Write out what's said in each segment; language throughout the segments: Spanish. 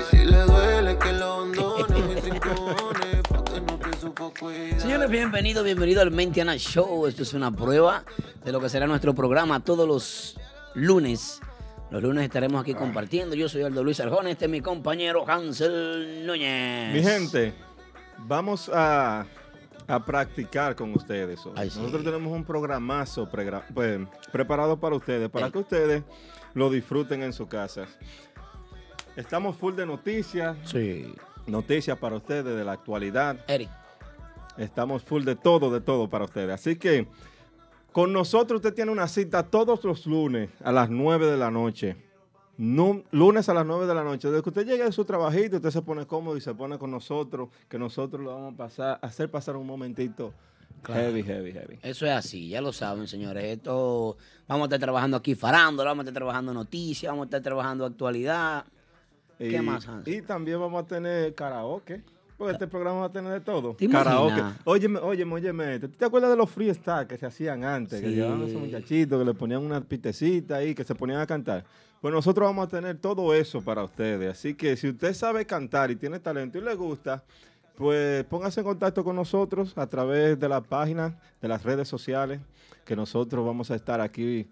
Y si le duele que lo abandone, mis sin cojones, pa' que no te supo cuidar. Señores, bienvenidos, bienvenido al Mentiana Show. Esto es una prueba de lo que será nuestro programa todos los lunes. Los lunes estaremos aquí compartiendo. Yo soy Aldo Luis Arjona, este es mi compañero Hansel Núñez. Mi gente, vamos a, a practicar con ustedes hoy. Ay, sí. Nosotros tenemos un programazo pregra- pues, preparado para ustedes, para que ustedes lo disfruten en sus casas. Estamos full de noticias, Sí. noticias para ustedes de la actualidad. Eric. Estamos full de todo, de todo para ustedes. Así que con nosotros usted tiene una cita todos los lunes a las 9 de la noche. Nu- lunes a las 9 de la noche. Desde que usted llegue de su trabajito, usted se pone cómodo y se pone con nosotros, que nosotros lo vamos a pasar, hacer pasar un momentito Claro. heavy, heavy, heavy. Eso es así, ya lo saben, señores. Esto vamos a estar trabajando aquí farándola, vamos a estar trabajando noticias, vamos a estar trabajando actualidad. ¿Qué y, más, Hans? Y también vamos a tener karaoke. Porque este programa va a tener de todo. ¿Te Karaoke. Óyeme, óyeme, óyeme. ¿Tú te acuerdas de los freestyle que se hacían antes? Que Sí. llevaban a esos muchachitos, que le ponían una pitecita ahí, que se ponían a cantar. Pues nosotros vamos a tener todo eso para ustedes. Así que si usted sabe cantar y tiene talento y le gusta, pues póngase en contacto con nosotros a través de la página, de las redes sociales, que nosotros vamos a estar aquí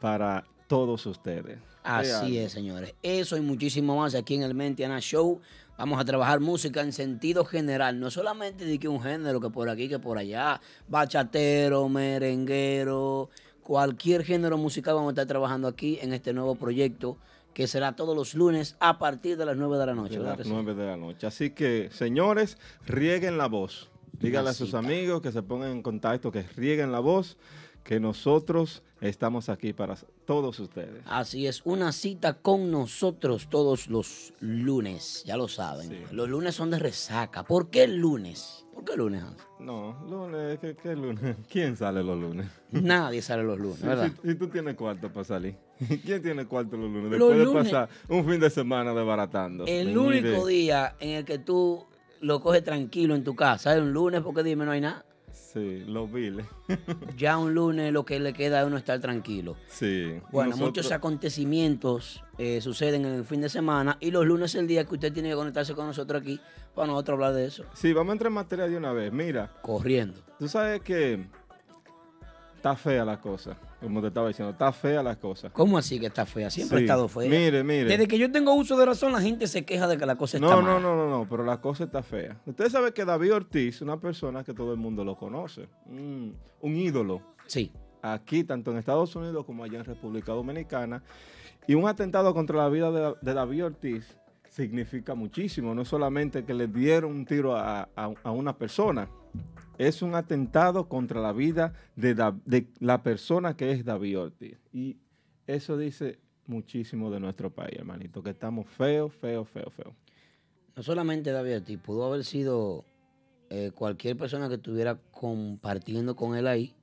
para todos ustedes. Así es, señores. Eso y muchísimo más aquí en el Mentiana Show. Vamos a trabajar música en sentido general, no solamente de que un género que por aquí, que por allá, bachatero, merenguero, cualquier género musical vamos a estar trabajando aquí en este nuevo proyecto que será todos los lunes a partir de las 9 de la noche. de ¿verdad las que sí? 9 de la noche. Así que, señores, rieguen la voz. Díganle a sus amigos que se pongan en contacto, que rieguen la voz, que nosotros estamos aquí para todos ustedes. Así es, una cita con nosotros todos los lunes, ya lo saben. Sí. Los lunes son de resaca. ¿Por qué el lunes? ¿Por qué lunes? No, lunes, ¿qué, qué lunes? ¿Quién sale los lunes? Nadie sale los lunes, ¿verdad? si tú tienes cuarto para salir. ¿Quién tiene cuarto los lunes? Los Después de pasar un fin de semana desbaratando. El único día en el que tú lo coges tranquilo en tu casa es un lunes, porque dime, no hay nada. Sí, los viles. Ya un lunes lo que le queda a uno estar tranquilo. Sí. Bueno, nosotros- muchos acontecimientos eh, suceden en el fin de semana y los lunes es el día que usted tiene que conectarse con nosotros aquí para nosotros hablar de eso. Sí, vamos a entrar en materia de una vez. Mira, Corriendo. Tú sabes que está fea la cosa, como te estaba diciendo, está fea la cosa. ¿Cómo así que está fea? Siempre Sí. ha estado fea. Mire, mire. Desde que yo tengo uso de razón, la gente se queja de que la cosa está no, no, no, no, no, pero la cosa está fea. Usted sabe que David Ortiz, una persona que todo el mundo lo conoce, un, un ídolo, Sí. aquí tanto en Estados Unidos como allá en República Dominicana, y un atentado contra la vida de, de David Ortiz significa muchísimo, no solamente que le dieron un tiro a, a- a una persona, es un atentado contra la vida de, Da- de la persona que es David Ortiz. Y eso dice muchísimo de nuestro país, hermanito, que estamos feos, feos, feos, feos. No solamente David Ortiz, pudo haber sido eh, cualquier persona que estuviera compartiendo con él ahí,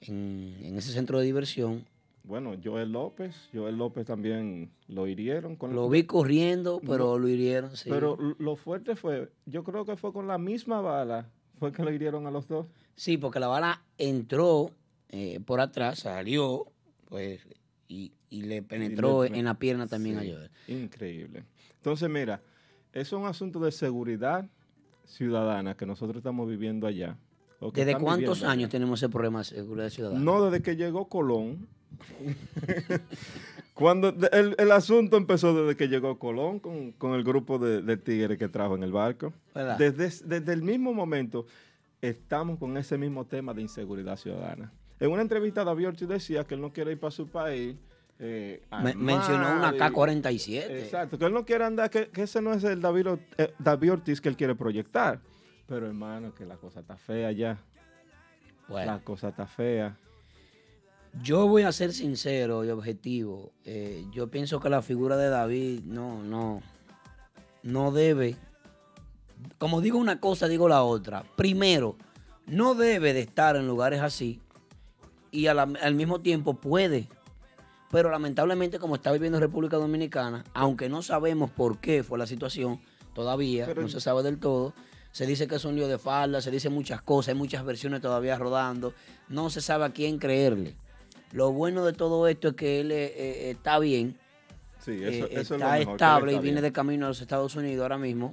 en, en ese centro de diversión. Bueno, Joel López, Joel López también lo hirieron con Lo vi corriendo, pero lo hirieron, sí. Pero lo fuerte fue, yo creo que fue con la misma bala, fue que lo hirieron a los dos. Sí, porque la bala entró eh, por atrás, salió, pues, y, y le penetró le- en la pierna también Sí, a Joel. Increíble. Entonces, mira, eso es un asunto de seguridad ciudadana que nosotros estamos viviendo allá. ¿Desde cuántos allá. años tenemos ese problema de seguridad ciudadana? No, desde que llegó Colón. Cuando el, el asunto empezó desde que llegó Colón con, con el grupo de, de tigres que trajo en el barco. Desde, desde el mismo momento estamos con ese mismo tema de inseguridad ciudadana. En una entrevista David Ortiz decía que él no quiere ir para su país. eh, Me- mencionó una y- K-47. Exacto, que él no quiere andar, que, que ese no es el David, eh, David Ortiz que él quiere proyectar. Pero hermano, que la cosa está fea ya. Bueno. La cosa está fea. Yo voy a ser sincero y objetivo. Eh, yo pienso que la figura de David no, no, no debe. Como digo una cosa, digo la otra. Primero, no debe de estar en lugares así y la- al mismo tiempo puede. Pero lamentablemente, como está viviendo en República Dominicana, aunque no sabemos por qué fue la situación, todavía Pero- no se sabe del todo. Se dice que es un lío de falda, se dice muchas cosas, hay muchas versiones todavía rodando. No se sabe a quién creerle. Lo bueno de todo esto es que él eh, eh, está bien, Sí, eso, eh, eso es lo está mejor, estable y está viene bien. de camino a los Estados Unidos ahora mismo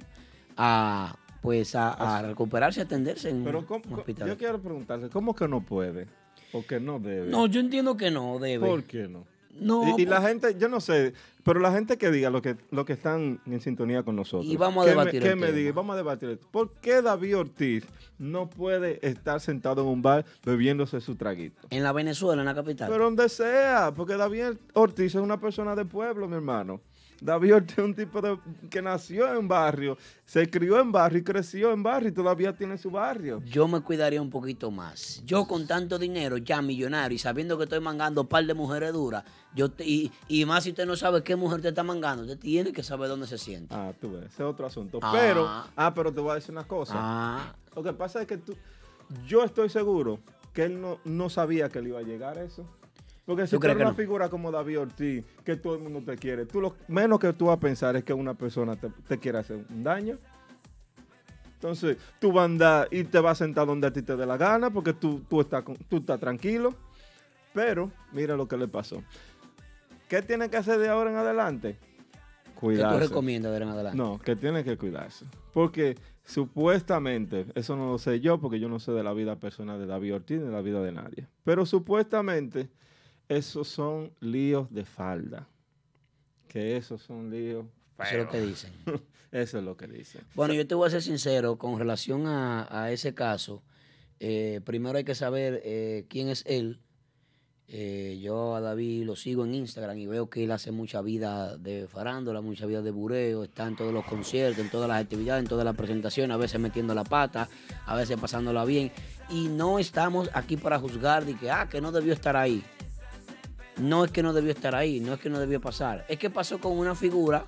a pues a, a recuperarse, a atenderse en Pero un ¿cómo- cómo- hospital. yo quiero preguntarle, ¿cómo que no puede? ¿O que no debe? No, yo entiendo que no debe. ¿Por qué no? No, y, y la por- gente, yo no sé, pero la gente que diga lo que, lo que están en sintonía con nosotros. Y vamos a que debatir Me, que me tema. diga, vamos a debatir esto. ¿Por qué David Ortiz no puede estar sentado en un bar bebiéndose su traguito? en la Venezuela, en la capital. Pero donde sea, porque David Ortiz es una persona de pueblo, mi hermano. David Ortiz es un tipo de, que nació en barrio, se crió en barrio y creció en barrio y todavía tiene su barrio. yo me cuidaría un poquito más. Yo con tanto dinero, ya millonario, y sabiendo que estoy mangando un par de mujeres duras, yo te- y, y más si usted no sabe qué mujer te está mangando, usted tiene que saber dónde se sienta. Ah, tú ves, ese es otro asunto. Ah. Pero, ah, pero te voy a decir una cosa. Ah, Lo que pasa es que tú, yo estoy seguro que él no, no sabía que le iba a llegar eso. Porque si ¿Tú eres una no? figura como David Ortiz, que todo el mundo te quiere, tú lo menos que tú vas a pensar es que una persona te, te quiere hacer un daño. Entonces, tú vas a andar y te vas a sentar donde a ti te dé la gana porque tú, tú, estás, tú estás tranquilo. Pero, mira lo que le pasó. ¿Qué tiene que hacer de ahora en adelante? ¿qué tú Cuidarse. recomiendas de ahora en adelante? No, que tiene que cuidarse. Porque supuestamente, eso no lo sé yo, porque yo no sé de la vida personal de David Ortiz ni de la vida de nadie. Pero supuestamente, esos son líos de falda. Que esos son líos. Eso es lo que feos. dicen. Eso es lo que dicen. Bueno, yo te voy a ser sincero, con relación a, a ese caso, eh, primero hay que saber eh, quién es él. Eh, yo a David lo sigo en Instagram y veo que él hace mucha vida de farándula, mucha vida de bureo, está en todos los conciertos, en todas las actividades, en todas las presentaciones, a veces metiendo la pata, a veces pasándola bien. Y no estamos aquí para juzgar de que, ah, que no debió estar ahí. No es que no debió estar ahí, no es que no debió pasar. Es que pasó con una figura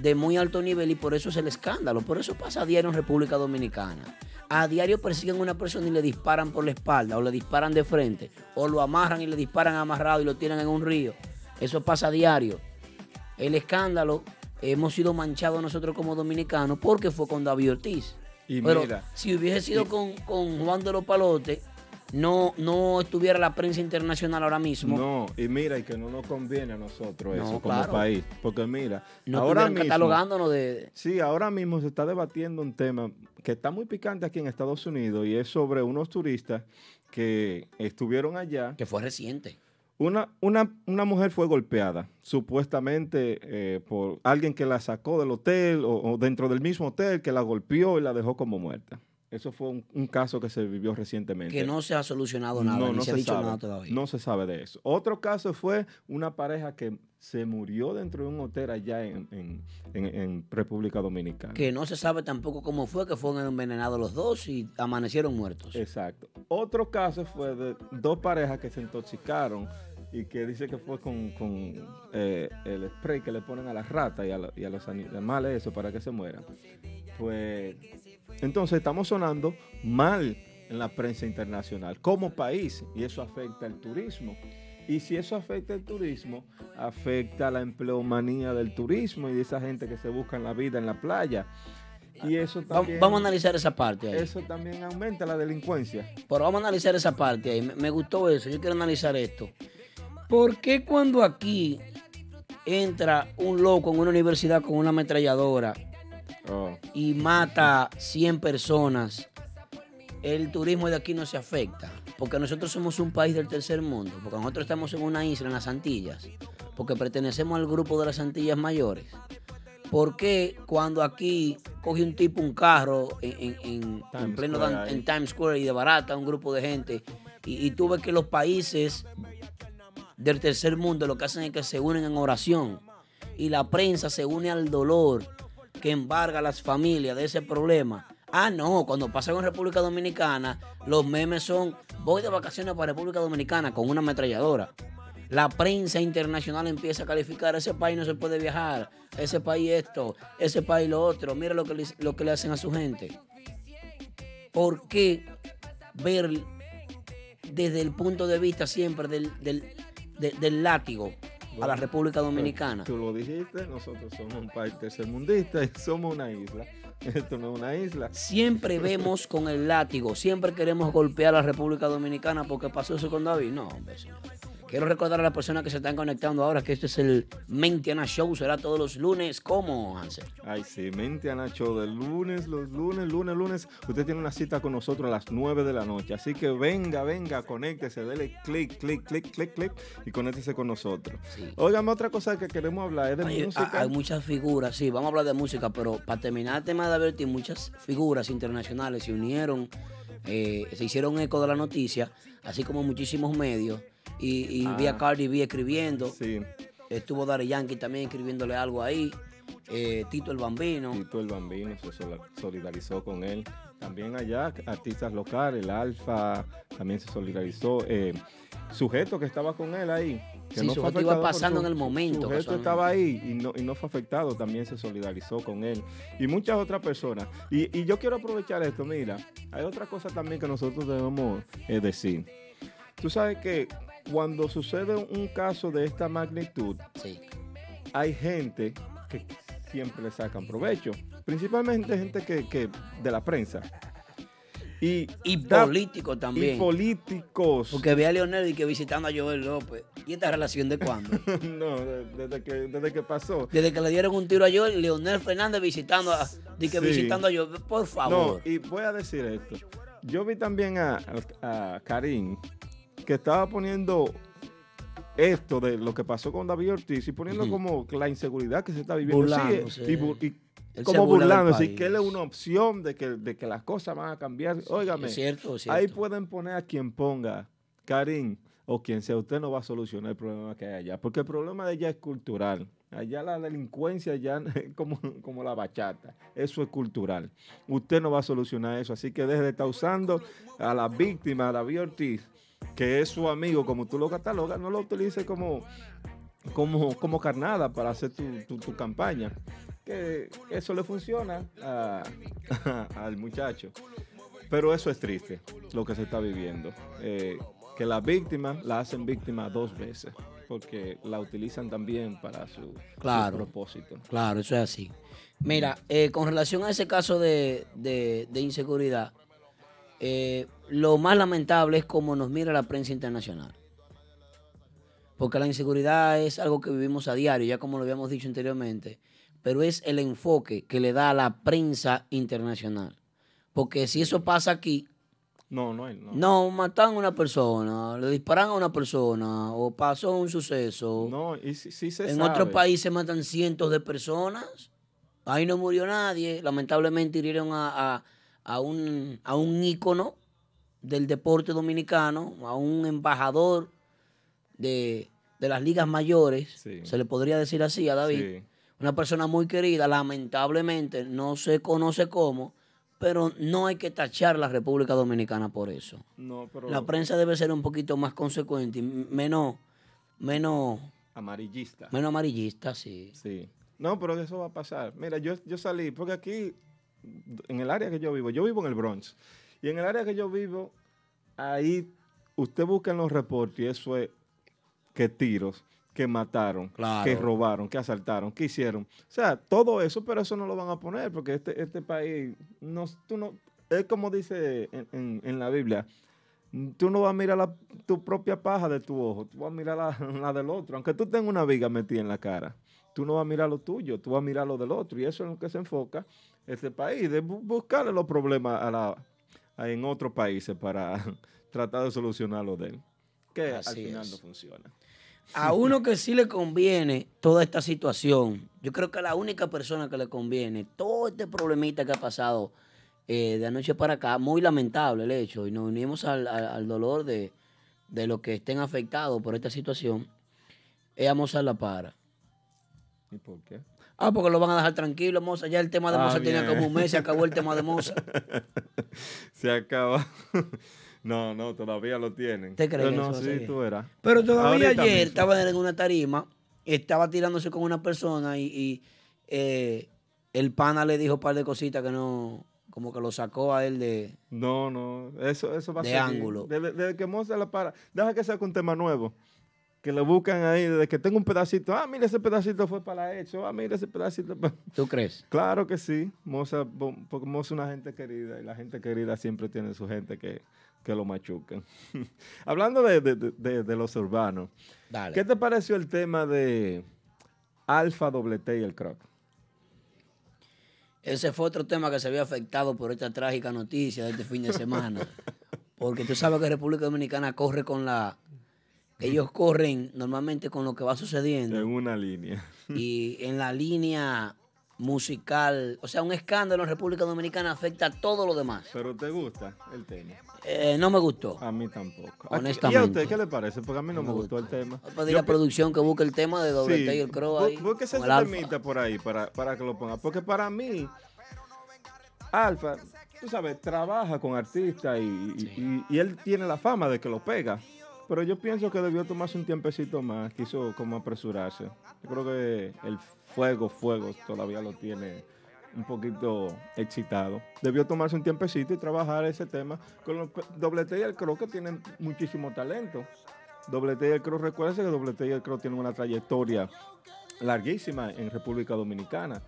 de muy alto nivel y por eso es el escándalo. Por eso pasa a diario en República Dominicana. A diario persiguen a una persona y le disparan por la espalda o le disparan de frente o lo amarran y le disparan amarrado y lo tiran en un río. Eso pasa a diario. El escándalo hemos sido manchados nosotros como dominicanos porque fue con David Ortiz. Y Pero mira, si hubiese sido con, con Juan de los Palotes, no, no estuviera la prensa internacional ahora mismo. no, y mira, y que no nos conviene a nosotros No, eso como claro. país. Porque mira, No ahora mismo, catalogándonos de, Sí, ahora mismo se está debatiendo un tema que está muy picante aquí en Estados Unidos y es sobre unos turistas que estuvieron allá. que fue reciente. Una, una, una mujer fue golpeada, supuestamente eh, por alguien que la sacó del hotel o, o dentro del mismo hotel, que la golpeó y la dejó como muerta. Eso fue un, un caso que se vivió recientemente. Que no se ha solucionado nada, ni se, ha dicho sabe, nada todavía. No se sabe de eso. Otro caso fue una pareja que se murió dentro de un hotel allá en, en- en- en República Dominicana. Que no se sabe tampoco cómo fue, que fueron envenenados los dos y amanecieron muertos. Exacto. Otro caso fue de dos parejas que se intoxicaron y que dice que fue con, con, eh, el spray que le ponen a las ratas y a, la- y a los animales eso para que se mueran. Pues entonces estamos sonando mal en la prensa internacional como país y eso afecta el turismo. Y si eso afecta el turismo, afecta la empleomanía del turismo y de esa gente que se busca en la vida en la playa. Y eso también, Vamos a analizar esa parte ahí. eso también aumenta la delincuencia. Pero vamos a analizar esa parte ahí. Me, me gustó eso. Yo quiero analizar esto. ¿Por qué cuando aquí entra un loco en una universidad con una ametralladora Oh. y mata 100 personas, el turismo de aquí no se afecta. Porque nosotros somos un país del tercer mundo. Porque nosotros estamos en una isla, en las Antillas. Porque pertenecemos al grupo de las Antillas mayores. ¿Por qué cuando aquí coge un tipo un carro en, en- en- en Times pleno Square en Times Square y de barata un grupo de gente? Y, y tú ves que los países del tercer mundo lo que hacen es que se unen en oración. Y la prensa se une al dolor que embarga a las familias de ese problema. Ah, no, cuando pasa en República Dominicana, los memes son, voy de vacaciones para República Dominicana con una ametralladora. La prensa internacional empieza a calificar, ese país no se puede viajar, ese país esto, ese país lo otro, mira lo que le, lo que le hacen a su gente. ¿Por qué ver desde el punto de vista siempre del, del, de- del látigo a la República Dominicana? Tú lo dijiste, nosotros somos un país tercermundista y somos una isla. Esto no es una isla. Siempre vemos con el látigo, siempre queremos golpear a la República Dominicana porque pasó eso con David. No, hombre, señor. Quiero recordar a las personas que se están conectando ahora que este es el Mentiana Show. Será todos los lunes. ¿Cómo, Hansel? Ay, sí, Mentiana Show de lunes, los lunes, lunes, lunes. Usted tiene una cita con nosotros a las 9 de la noche. Así que venga, venga, conéctese, dele clic, clic, clic, clic, clic y conéctese con nosotros. Sí. Otra cosa que queremos hablar es de Oye, música. ha- hay muchas figuras, sí, vamos a hablar de música, pero para terminar el tema de Alberti, muchas figuras internacionales se unieron, eh, se hicieron eco de la noticia, así como muchísimos medios, y, y vi a Ah. Cardi B escribiendo, Sí, estuvo Daddy Yankee también escribiéndole algo ahí, eh, Tito el Bambino, Tito el Bambino se solidarizó con él. También allá, artistas locales, el Alfa también se solidarizó. Eh, sujeto que estaba con él ahí. Que Sí, fue Sujeto iba pasando en el momento, Sujeto estaba ahí y no, y no fue afectado, también se solidarizó con él. Y muchas otras personas. Y, y yo quiero aprovechar esto, mira, hay otra cosa también que nosotros debemos eh, decir. Tú sabes que cuando sucede un caso de esta magnitud, sí, hay gente que siempre le sacan provecho, principalmente gente que, que de la prensa. Y, y da- político y también, políticos. porque vi a Leonel y que visitando a Joel López, ¿y esta relación de cuándo? no, de- desde que, desde que pasó. Desde que le dieron un tiro a Joel, Leonel Fernández visitando a, di que Sí. visitando a Joel, por No, favor. y voy a decir esto. Yo vi también a, a Karim que estaba poniendo esto de lo que pasó con David Ortiz y poniendo como la inseguridad que se está viviendo. Sí, Burlándose. y como burlándose, y que él es una opción de que, de que las cosas van a cambiar. Óigame, Es cierto, es cierto. ahí pueden poner a quien ponga, Karim o quien sea, usted no va a solucionar el problema que hay allá, porque el problema de allá es cultural. Allá la delincuencia ya es como, como la bachata, eso es cultural. Usted no va a solucionar eso, así que deje de estar usando a la víctima, a David Ortiz, que es su amigo, como tú lo catalogas, no lo utilice como, como, como carnada para hacer tu, tu- tu campaña. Que eso le funciona a- al muchacho. Pero eso es triste, lo que se está viviendo. Eh, que las víctimas la hacen víctima dos veces, porque la utilizan también para su, su Claro. propósito. Claro, eso es así. Mira, eh, con relación a ese caso de, de- de inseguridad, eh, lo más lamentable es cómo nos mira la prensa internacional. Porque la inseguridad es algo que vivimos a diario, ya como lo habíamos dicho anteriormente, pero es el enfoque que le da a la prensa internacional. Porque si eso pasa aquí, No, no hay. No, no, matan a una persona, le disparan a una persona, o pasó un suceso. No, y sí, sí se En sabe. otros países matan cientos de personas. Ahí no murió nadie. Lamentablemente hirieron a, a- a un, a un ícono del deporte dominicano, a un embajador de, de las ligas mayores, Sí. se le podría decir así a David. Sí. Una persona muy querida, lamentablemente, no se conoce cómo, pero no hay que tachar la República Dominicana por eso. No, pero La prensa debe ser un poquito más consecuente y menos, menos, amarillista. menos amarillista, sí. Sí. No, pero eso va a pasar. Mira, yo, yo salí, porque aquí, en el área que yo vivo, yo vivo en el Bronx, y en el área que yo vivo, ahí usted busca en los reportes y eso es que tiros, que mataron, Claro. que robaron, que asaltaron, que hicieron. O sea, todo eso, pero eso no lo van a poner, porque este, este país, no, tú no, es como dice en, en- en la Biblia, tú no vas a mirar la- tu propia paja de tu ojo, tú vas a mirar la, la del otro. Aunque tú tengas una viga metida en la cara, tú no vas a mirar lo tuyo, tú vas a mirar lo del otro. Y eso es en lo que se enfoca este país, de bu- buscarle los problemas a la, a- en otros países para tratar de solucionar lo de él. Que al Así final es. no funciona. A uno que sí le conviene toda esta situación, yo creo que a la única persona que le conviene todo este problemita que ha pasado eh, de anoche para acá, muy lamentable el hecho, y nos unimos al, al- al dolor de, de los que estén afectados por esta situación, es a Mozart La Para. ¿Y por qué? Ah, porque lo van a dejar tranquilo, Moza. Ya el tema de Ah, Moza tenía como un mes, se acabó el tema de Moza. Se acaba. no, no, todavía lo tienen. ¿Te crees Pero que no, sí, tú verás. Pero todavía Ahorita ayer mismo. estaba en una tarima, estaba tirándose con una persona y, y, eh, el pana le dijo un par de cositas que no, como que lo sacó a él de... No, no, eso, eso va a De ser. ángulo. Desde, desde que Mozart la para, deja que saque un tema nuevo. Que lo buscan ahí, desde que tengo un pedacito. Ah, mira, ese pedacito fue para la hecho. Ah, mira, ese pedacito. pa-". ¿Tú crees? Claro que sí. Mozart, bo- porque Mozart es una gente querida y la gente querida siempre tiene su gente que que lo machuquen. Hablando de, de- de- de los urbanos, Dale. ¿qué te pareció el tema de Alfa, Doble T y el Croc? Ese fue otro tema que se había afectado por esta trágica noticia de este fin de semana. Porque tú sabes que República Dominicana corre con la... Ellos corren normalmente con lo que va sucediendo. En una línea. Y en la línea musical, o sea, un escándalo en República Dominicana afecta a todo lo demás. ¿Pero te gusta el tema? Eh, no me gustó. A mí tampoco. ¿Y a Honestamente. usted qué le parece? Porque a mí no, me gustó el tema. Voy a pedir a producción que busque el tema de Doble Sí, y el Crow ahí. Con ese temita por ahí para, para que lo ponga. Porque para mí, Alfa, tú sabes, trabaja con artistas y, y- y- y él tiene la fama de que lo pega. Pero yo pienso que debió tomarse un tiempecito más, quiso como apresurarse. Yo creo que el fuego, fuego, todavía lo tiene un poquito excitado. Debió tomarse un tiempecito y trabajar ese tema con los pe- Doble T y el Crow que tienen muchísimo talento. Doble T y el Crow, recuérdense que Doble T y el Crow tienen una trayectoria larguísima en República Dominicana,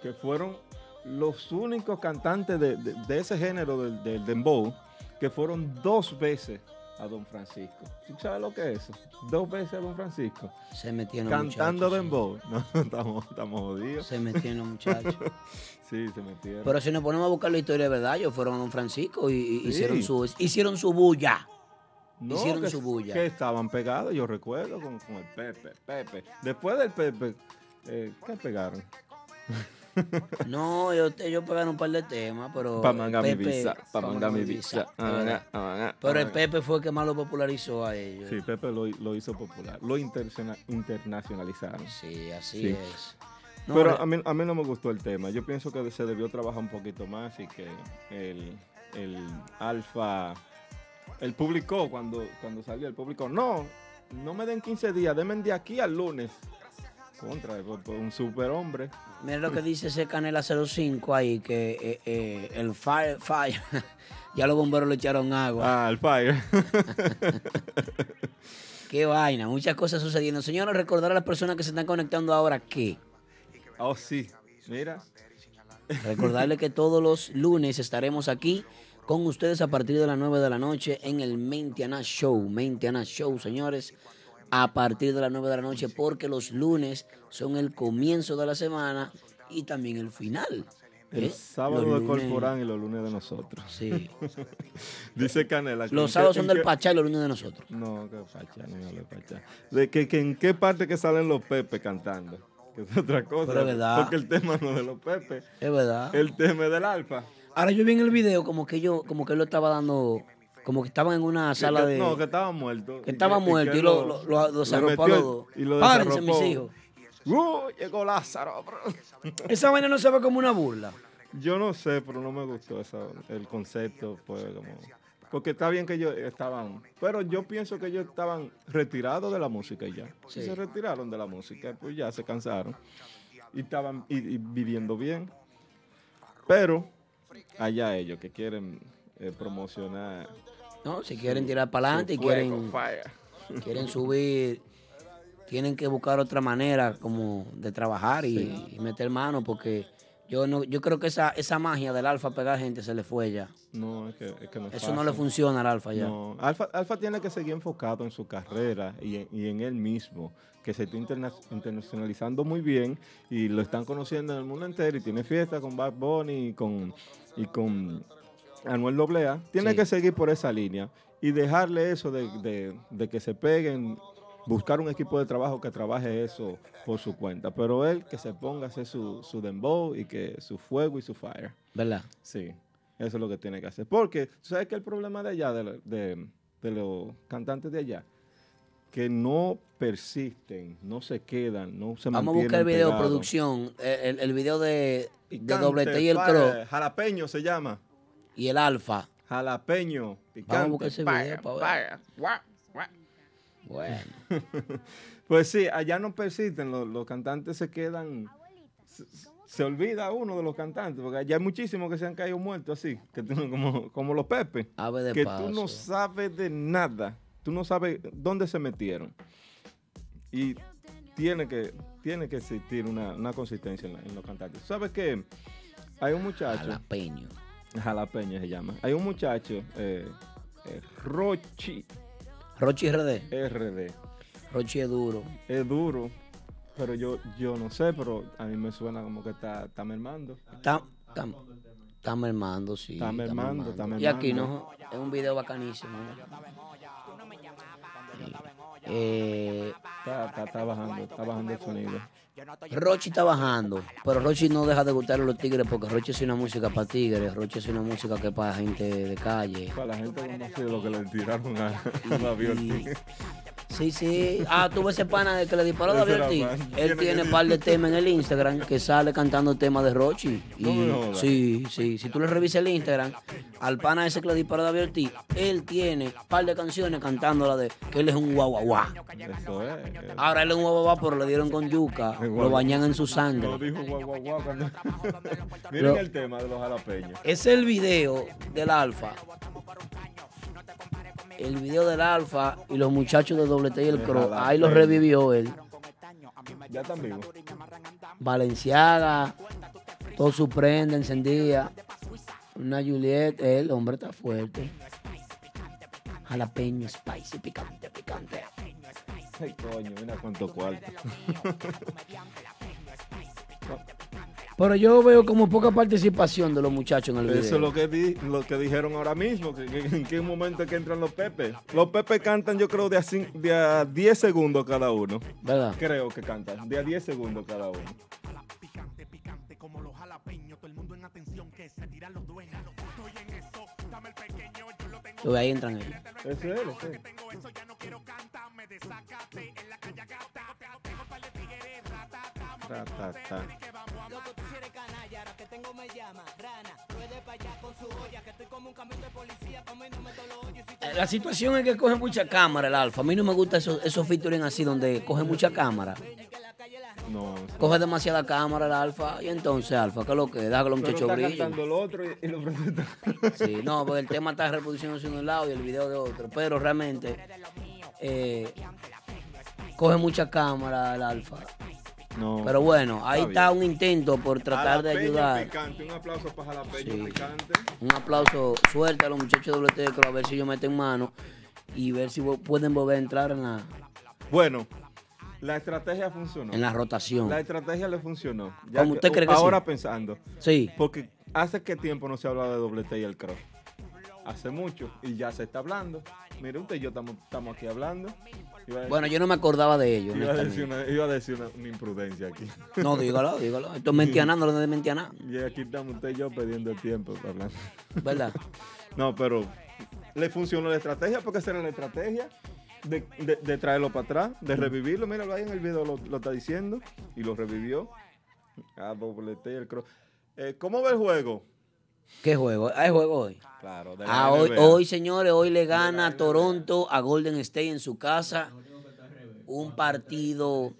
que fueron los únicos cantantes de, de- de ese género del, del dembow que fueron dos veces a Don Francisco. ¿Tú sabes lo que es eso? Dos veces a Don Francisco. Se metieron Cantando muchachos, sí. dembow. No, estamos, estamos jodidos. Se metieron muchachos. Sí, se metieron. Pero si nos ponemos a buscar la historia de verdad, ellos fueron a Don Francisco y, y Sí. hicieron, su, hicieron su bulla. No, hicieron que, su bulla. Que estaban pegados, yo recuerdo, con, con el Pepe, Pepe. Después del Pepe, eh, ¿qué pegaron? No, ellos, ellos pegaron un par de temas, pero. Pa' el mangar mi visa, pa' mangar mi visa. Pero el. Pepe fue el que más lo popularizó a ellos. Sí, Pepe lo, lo hizo popular, lo internacionalizaron. Sí, así Sí. es. No, Pero a mí, a mí no me gustó el tema. Yo pienso que se debió trabajar un poquito más y que el, el Alfa, él publicó cuando, cuando salió, el público, no, no me den 15 días, denme de aquí al lunes. Contra, un superhombre. Mira lo que dice ese Canela 05 ahí, que eh, eh, el Fire, Fire, ya los bomberos le echaron agua. Ah, el Fire. Qué vaina, muchas cosas sucediendo. Señores, recordar a las personas que se están conectando ahora que oh, sí, mira. recordarles que todos los lunes estaremos aquí con ustedes a partir de las 9 de la noche en el Mentiana Show. Mentiana Show, señores, a partir de las 9 de la noche porque los lunes son el comienzo de la semana y también el final. El ¿eh? sábado Los de Corporán y los lunes de nosotros. Sí. Dice Canela. que Los sábados son del qué- Pachá y los lunes de nosotros. No, que Pachá, no de Pachá. De que, que en qué parte que salen los Pepe cantando. Que es otra cosa. Pero es verdad. Porque el tema no es de los Pepe. Es verdad. El tema es del Alfa. Ahora yo vi en el video como que yo, como que él lo estaba dando, como que estaban en una sala Que- de. No, que estaba muerto. que estaba muerto que y lo, lo, lo- los dos. Y lo Párense, mis hijos. ¡Uh! Llegó Lázaro, bro. Esa vaina no se ve como una burla. Yo no sé, pero no me gustó el concepto. Como... Porque está bien que ellos estaban. Pero yo pienso que ellos estaban retirados de la música ya. Si Sí. se retiraron de la música, pues ya se cansaron. Y estaban y- y viviendo bien. Pero allá ellos que quieren eh, promocionar. ¿No? Si quieren tirar para adelante y quieren, quieren subir, tienen que buscar otra manera como de trabajar y, y meter mano porque yo no, yo creo que esa, esa magia del alfa pegar gente se le fue ya. No, es que, es que no es Eso no le funciona al alfa ya. No, Alfa, Alfa tiene que seguir enfocado en su carrera y en, y en él mismo, que se está interna- internacionalizando muy bien y lo están conociendo en el mundo entero y tiene fiesta con Bad Bunny y con, y con Anuel AA. Tiene Sí. que seguir por esa línea y dejarle eso de, de- de que se peguen, buscar un equipo de trabajo que trabaje eso por su cuenta, pero él que se ponga a hacer su, su dembow y que su fuego y su fire. ¿Verdad? Sí, eso es lo que tiene que hacer. Porque, ¿tú sabes que el problema de allá, de, de- de los cantantes de allá? Que no persisten, no se quedan, no se Vamos a buscar el mantienen video, pegados. producción, el, el- el video de, de Picante, Doble T y el fire, Cro Jalapeño se llama. Y el Alfa. Jalapeño, picante. Vamos a buscar ese video para ver. Bueno. Pues sí, allá no persisten, los, los cantantes se quedan, se, se olvida uno de los cantantes, porque allá hay muchísimos que se han caído muertos así, que como, como los Pepe. Ave de que paso. tú no sabes de nada, tú no sabes dónde se metieron. Y tiene que, tiene que existir una, una consistencia en, la- en los cantantes. ¿Sabes qué? Hay un muchacho, Jalapeño. Jalapeño se llama, hay un muchacho eh, eh, Rochi Rochi RD. RD. Rochi es duro. Es duro, pero yo, yo no sé, pero a mí me suena como que está, está mermando. Está, está, está mermando, sí. Está mermando, está Y aquí mermando. no, es un video bacanísimo. Eh, Está, está, está bajando, está bajando el sonido. Rochi está bajando, pero Rochi no deja de gustarle a los tigres porque Rochi es una música para tigres, Rochi es una música que es para gente de calle. Para la gente como así lo que le tiraron a, a David Ortiz. Sí, sí. Ah, tú ves ese pana de que le disparó David Ortiz. Él Tiene un par de temas en el Instagram que sale cantando temas de Rochi. Y No sí, sí. Si tú le revisas el Instagram, al pana ese que le disparó a David Ortiz, él tiene un par de canciones cantándola de que él es un guaguaguá. Eso es. Ahora él es un guaguaguá, pero le dieron con yuca. Lo bañan en su sangre. dijo cuando- Miren el tema de los jalapeños. Es el video del Alfa. El video del Alfa y los muchachos de Doble T y el De Cro. Ahí jalapeño. lo revivió él. Ya están vivos. Valenciaga, todo su prenda encendida. Una Juliet, el hombre está fuerte. Jalapeño, spicy, picante, picante. Ay, coño, mira cuánto cuarto. Pero yo veo como poca participación de los muchachos en el video. Eso es lo que, di- lo que dijeron ahora mismo, que, que- en qué momento es que entran los Pepe. Los Pepe cantan yo creo de a, cin- de a 10 segundos cada uno. ¿Verdad? Creo que cantan, de a 10 segundos cada uno. Luego ahí entran ellos. Es. Ta, ta, La situación es que coge mucha cámara el Alfa. A mí no me gusta esos, esos featuring así donde coge mucha cámara. No. Coge demasiada cámara el Alfa. Y entonces, Alfa, ¿qué es lo que da que los Pero muchachos está brillen? cantando el otro y, y lo presenta. Sí, no, porque el tema está reproduciéndose de un lado y el video de otro. Pero realmente eh, coge mucha cámara el alfa. No. Pero bueno, ahí Está un intento por tratar de ayudar. Picante. Un aplauso para Jalapeño Sí. Picante. Un aplauso, suerte a los muchachos de WT, a ver si ellos meten mano y ver si pueden volver a entrar en la, Bueno, la estrategia funcionó. en la rotación. La estrategia le funcionó. ¿Cómo usted cree que ahora sí? pensando. Sí, Porque hace qué tiempo no se hablaba de doble T y el cross. Hace mucho. Y ya se está hablando. Mire, usted y yo estamos, aquí hablando. Bueno, yo no me acordaba de ellos. iba a decir, una, iba a decir una, una imprudencia aquí. No, dígalo, dígalo. Esto es mentiana, no es de mentiana, y aquí estamos usted y yo perdiendo el tiempo hablando. ¿verdad? No, pero le funcionó la estrategia porque esa era la estrategia de, de- de traerlo para atrás, de revivirlo. Míralo ahí en el video, lo, lo está diciendo. Y lo revivió. A doble T y el cross. Eh, ¿Cómo ve el juego? ¿Qué juego? ¿Hay juego hoy? Claro, de Ah, hoy, hoy, señores, hoy le gana Toronto a Golden State en su casa. Un partido,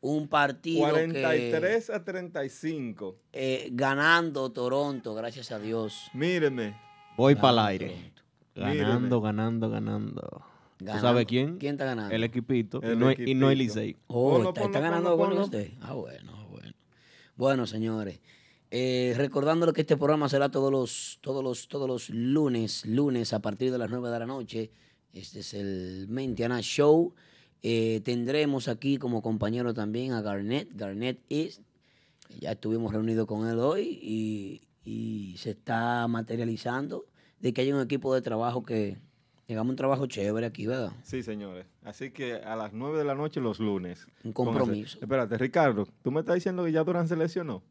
un partido que 43 a 35. eh, ganando Toronto, gracias a Dios. Míreme. Voy para el Ganando aire. Toronto. Ganando, ganando, ganando. ¿Tú Ganando. sabes quién? ¿Quién está ganando? El equipito. El y, no, y no el equipito. Licey. Oh, Ponlo, está, ganando ponlo, Golden ponlo. State. Ah, bueno, bueno. Bueno, señores. Eh, recordándole que este programa será todos los, todos los, todos los lunes, lunes a partir de las 9 de la noche. Este es el Mentiana Show. Eh, tendremos aquí como compañero también a Garnett. Garnett is. Ya estuvimos reunidos con él hoy y, y se está materializando de que hay un equipo de trabajo que hagamos un trabajo chévere aquí, ¿verdad? Sí, señores. Así que a las 9 de la noche los lunes. Un compromiso. Espérate, Ricardo, ¿tú me estás diciendo que ya Durán se lesionó?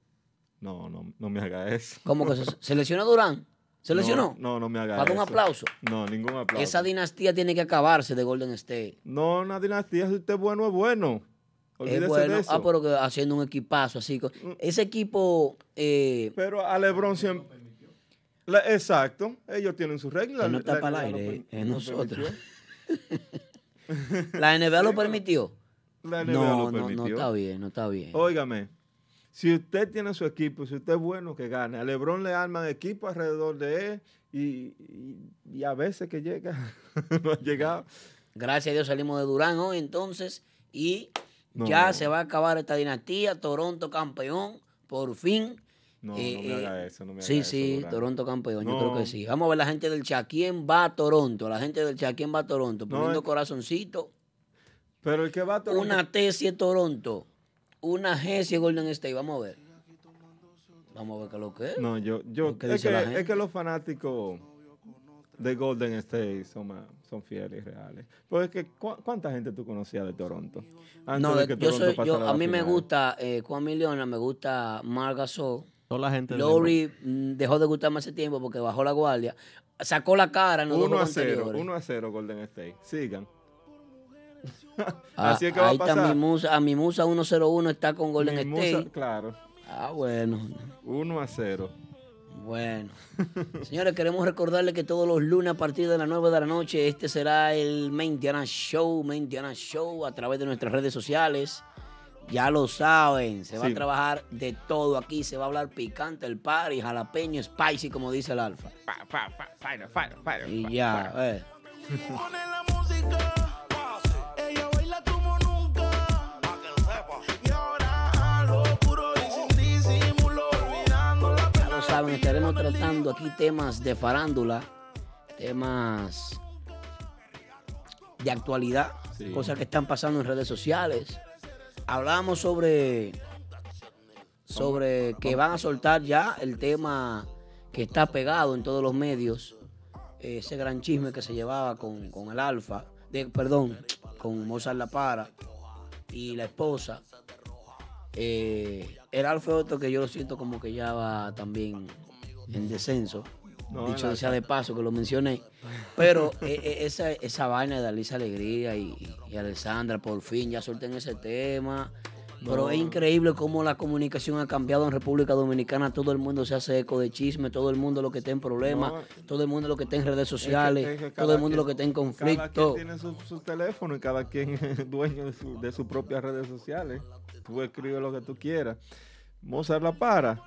No, no, no me haga eso. ¿Cómo que se, se lesionó Durán? ¿Se lesionó? No, no, no me haga Para eso. un aplauso. No, ningún aplauso. Esa dinastía tiene que acabarse de Golden State. No, una dinastía, si usted es bueno, es bueno. Olvídese es bueno. de eso. Ah, pero que haciendo un equipazo así. co- Ese equipo, eh, Pero a LeBron siempre... La- exacto, ellos tienen sus reglas. no está La para el aire, per- es nosotros. ¿La NBA lo permitió? La NBA No, lo no, no está bien, no está bien. Óigame, si usted tiene su equipo, si usted es bueno, que gane. A LeBron le arman equipo alrededor de él y, y- y a veces que llega, no ha llegado. Gracias a Dios salimos de Durán hoy entonces y No. ya se va a acabar esta dinastía. Toronto campeón, por fin. No, Eh, no me eh, haga eso, no me Sí, haga eso, sí, Durán. Toronto campeón, yo creo que sí. Vamos a ver la gente del chat. ¿Quién va a Toronto? La gente del chat, ¿quién va a Toronto? Poniendo es- corazoncito. Pero el que va a Toronto... Una T si es Toronto. Una es Golden State. Vamos a ver. Vamos a ver qué es lo que es. No, yo, yo, que es dice que, la es gente. que los fanáticos de Golden State son, más- son fieles y reales. Pues es que, ¿cu- ¿cuánta gente tú conocías de Toronto? Antes No, de que yo Toronto soy, yo, a mí me gusta eh, Juan Miliona, me gusta Marc Gasol. Toda la gente. de Lowry mm, dejó de gustarme hace tiempo porque bajó la guardia. Sacó la cara en los dos 1 a juegos 0, anteriores. 1 a 0 Golden State. Sigan. Ah, Así es que va a ahí está mi musa, a mi musa 101 está con Golden Mi musa- State. claro, Ah, bueno. 1 a 0. Bueno. Señores, queremos recordarles que todos los lunes a partir de las 9 de la noche este será el Mentiana Show, Mentiana Show a través de nuestras redes sociales. Ya lo saben, se va Sí. a trabajar de todo aquí, se va a hablar picante, el party, jalapeño, spicy, como dice el alfa. Y ya, eh. saben, estaremos tratando aquí temas de farándula, temas de actualidad, Sí. cosas que están pasando en redes sociales. Hablamos sobre sobre que van a soltar ya el tema que está pegado en todos los medios, ese gran chisme que se llevaba con, con el Alfa, de, perdón, con Mozart La Para y la esposa. Eh, el Alfa es otro que yo lo siento como que ya va también en descenso. No, dicho sea de paso que lo mencioné. Pero eh, eh, esa, esa vaina de Alicia Alegría y, y Alessandra, por fin ya suelten ese tema. Pero es increíble cómo la comunicación ha cambiado en República Dominicana. Todo el mundo se hace eco de chisme, todo el mundo lo que está en problemas, todo el mundo lo que está en redes sociales, Es que- es que todo cada el mundo quien- lo que está en Cada conflicto. quien tiene su, su teléfono y cada quien es dueño de, su, de sus propias redes sociales. Tú escribes lo que tú quieras. Mozart la para.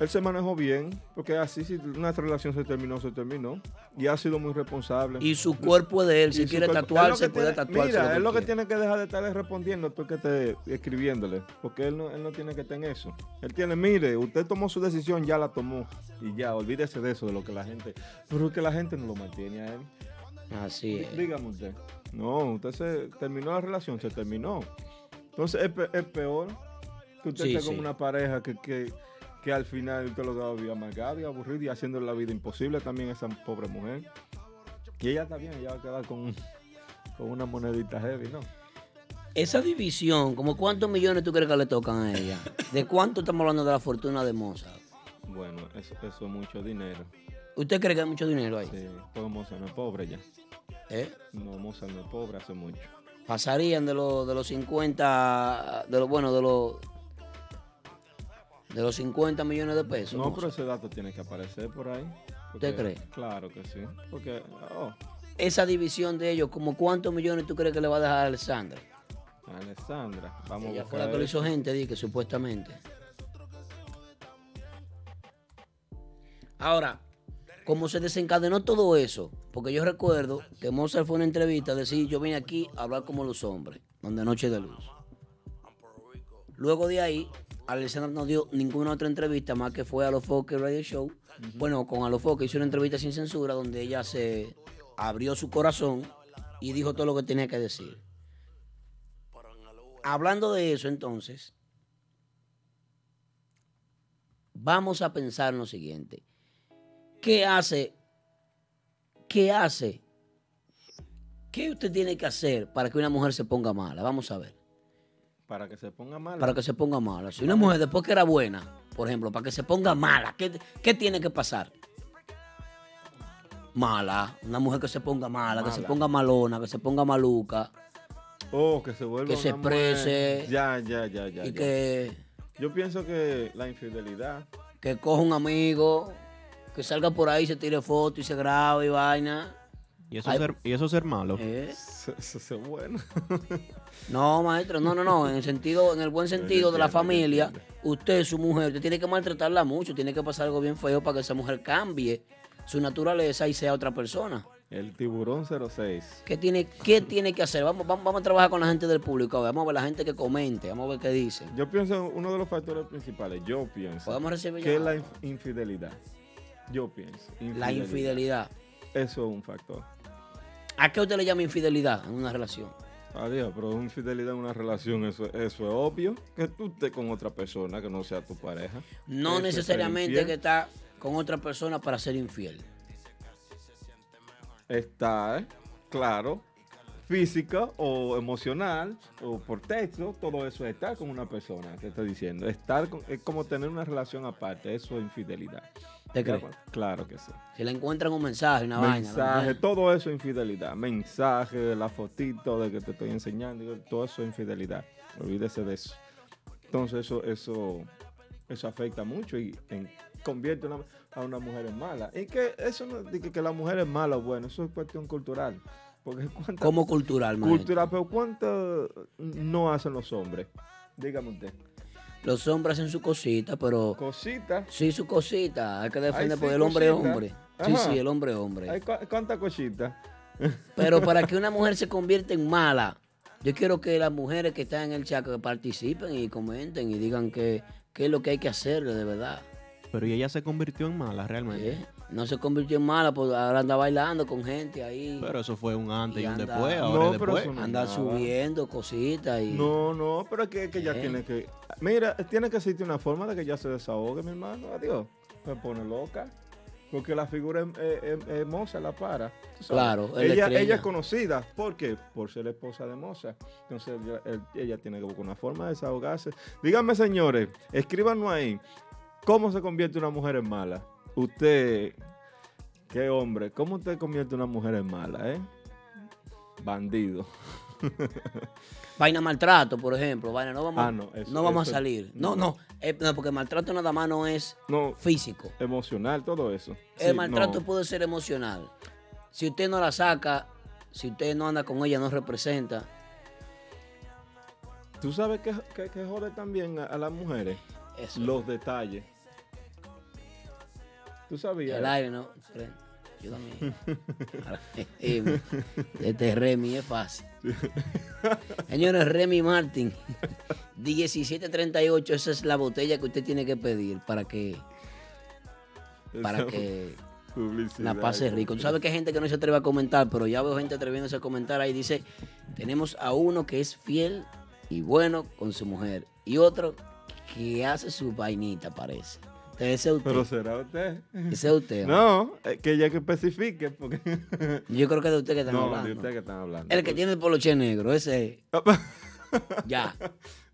Él se manejó bien, porque así si una relación se terminó, se terminó. Y ha sido muy responsable. Y su cuerpo es de él. Si quiere cuerpo- tatuarse, lo puede tatuarse. Mira, que él lo que tiene que dejar de estarle respondiendo tú que esté escribiéndole. Porque él no, él no tiene que estar en eso. Él tiene, mire, usted tomó su decisión, ya la tomó. Y ya, olvídese de eso, de lo que la gente. Pero es que la gente no lo mantiene a él. Así es. Dígame usted. No, usted se terminó la relación, se terminó. Entonces es, pe- es peor que usted Sí, esté con sí. una pareja que, que, que al final usted lo va a vivir amargado y aburrido y haciendo la vida imposible también a esa pobre mujer. Y ella está bien, ella va a quedar con, con una monedita heavy, ¿no? Esa división, ¿como cuántos millones tú crees que le tocan a ella? ¿De cuánto estamos hablando de la fortuna de Mozart? Bueno, eso, eso es mucho dinero. ¿Usted cree que hay mucho dinero ahí? Sí, todo Mozart no es pobre ya. ¿Eh? No, Mozart no es pobre hace mucho. Pasarían de los de los 50, de los bueno, de los de los 50 millones de pesos. No, pero ese dato tiene que aparecer por ahí. ¿Usted cree? Claro que sí. Porque, oh, Esa división de ellos, ¿como cuántos millones tú crees que le va a dejar a Alessandra? Alessandra, vamos a Ella fue buscar la que lo hizo gente, di que supuestamente. Ahora, como se desencadenó todo eso, porque yo recuerdo que Mozart fue una entrevista a decir, yo vine aquí a hablar como los hombres, donde Noche de Luz. Luego de ahí, Alessandra no dio ninguna otra entrevista más que fue a los Foque Radio Show. Bueno, con a los Foque hizo una entrevista sin censura donde ella se abrió su corazón y dijo todo lo que tenía que decir. Hablando de eso, entonces, vamos a pensar en lo siguiente. ¿Qué hace? ¿Qué hace? ¿Qué usted tiene que hacer para que una mujer se ponga mala? Vamos a ver. Para que se ponga mal. Para que se ponga mala. Si una mujer después que era buena, por ejemplo, para que se ponga mala, ¿qué, qué tiene que pasar? Mala. Una mujer que se ponga mala, que se Mala. ponga malona, que se ponga maluca Oh, que se vuelva que se exprese. Ya, ya, ya, ya. y ya. que, Yo pienso que la infidelidad. que coja un amigo, que salga por ahí, se tire fotos y se grabe y vaina. Y eso, Ay. ser, y eso ser malo. ¿Eh? Eso eso es bueno. No, maestro, no, no, no. En el sentido, en el buen sentido de la familia, usted, su mujer, usted tiene que maltratarla mucho, tiene que pasar algo bien feo para que esa mujer cambie su naturaleza y sea otra persona. El tiburón 06. ¿Qué tiene, qué tiene que hacer? Vamos, vamos, vamos a trabajar con la gente del público. Vamos a ver la gente que comente. Vamos a ver qué dice. Yo pienso uno de los factores principales, yo pienso, Podemos recibir que es la infidelidad. Yo pienso. La infidelidad. Eso es un factor. ¿A qué usted le llama infidelidad en una relación? Adiós, pero infidelidad en una relación, eso, eso es obvio. Que tú estés con otra persona que no sea tu pareja. No Eso necesariamente que está con otra persona para ser infiel. Está, ¿eh? claro, física o emocional o por texto, todo eso es estar con una persona, te estoy diciendo. Estar con- es como tener una relación aparte, eso es infidelidad. ¿Te crees? Claro que sí. Si le encuentran un mensaje, una vaina. Mensaje, todo eso es infidelidad. Mensaje, la fotito de que te estoy enseñando, todo eso es infidelidad. Olvídese de eso. Entonces eso, eso, eso afecta mucho y en- convierte una- a una mujer en mala. Y que eso no que, que la mujer es mala, bueno, eso es cuestión cultural. Porque cuánta Como cultural, maestro. cultural, pero ¿cuánto no hacen los hombres? Dígame usted. Los hombres hacen su cosita, pero Cositas. sí, su cosita. Hay que defender sí, porque el hombre es cosita. hombre. Sí, Ajá. sí, el hombre es hombre. Hay cua- ¿Cuántas cositas? Pero para que una mujer se convierta en mala, yo quiero que las mujeres que están en el chat que participen y comenten y digan que- qué es lo que hay que hacer de verdad. Pero y ella se convirtió en mala realmente. ¿eh? No se convirtió en mala, pues ahora anda bailando con gente ahí. Pero eso fue un antes y, Y un anda- después, No, ahora pero después. eso no- anda nada. subiendo cositas y... No, no, pero es que, que ella Eh. tiene que. Mira, tiene que existir una forma de que ella se desahogue, mi hermano. Adiós. Me pone loca. Porque la figura es, es- es- es Moza, la para. Claro, ella, ella es conocida. ¿Por qué? Por ser esposa de Moza. Entonces ella, ella tiene que buscar una forma de desahogarse. Díganme, señores, escríbanos ahí. ¿Cómo se convierte una mujer en mala? Usted, qué hombre, ¿cómo usted convierte una mujer en mala, eh? Bandido. Vaina maltrato, por ejemplo. Vaina, no vamos, Ah, no, eso- no vamos eso- a salir. No, no. no, eh, no, porque maltrato nada más no es físico. emocional, todo eso. El Sí, maltrato puede ser emocional. Si usted no la saca, si usted no anda con ella, no representa. ¿Tú sabes que, que, que jode también a, a las mujeres? Eso. Los detalles. ¿Tú sabías? El aire, ¿no? Fren, Ayúdame. Eh, Este Remy es fácil. Señores, Remy Martin, 1738, esa es la botella que usted tiene que pedir para que, para que la pase rico. Tú sabes que hay gente que no se atreve a comentar, pero ya veo gente atreviéndose a comentar ahí. Dice, tenemos a uno que es fiel y bueno con su mujer y otro que hace su vainita, parece. Ese es usted. Pero será usted. Ese es usted. ¿no? Eh, que ella que especifique. Porque... Yo creo que es de usted que están no, hablando. de usted que están hablando. El que tiene el poloche negro, ese es. Ya.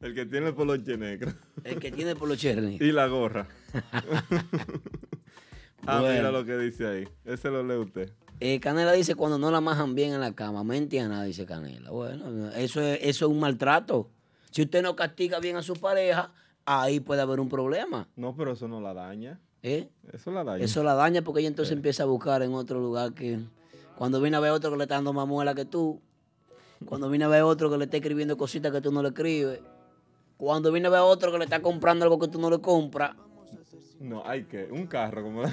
El que tiene el poloche negro. El que tiene el poloche negro. Y la gorra. ah, Bueno. mira lo que dice ahí. Ese lo lee usted. Eh, Canela dice cuando no la majan bien en la cama. Mente a nada, dice Canela. Bueno, eso es, eso es un maltrato. Si usted no castiga bien a su pareja, ahí puede haber un problema. No, pero eso no la daña. ¿eh? Eso la daña. Eso la daña porque ella entonces empieza a buscar en otro lugar que cuando viene a ver otro que le está dando más muela que tú, cuando viene a ver otro que le está escribiendo cositas que tú no le escribes, cuando viene a ver otro que le está comprando algo que tú no le compras, No, hay que. Un carro como la...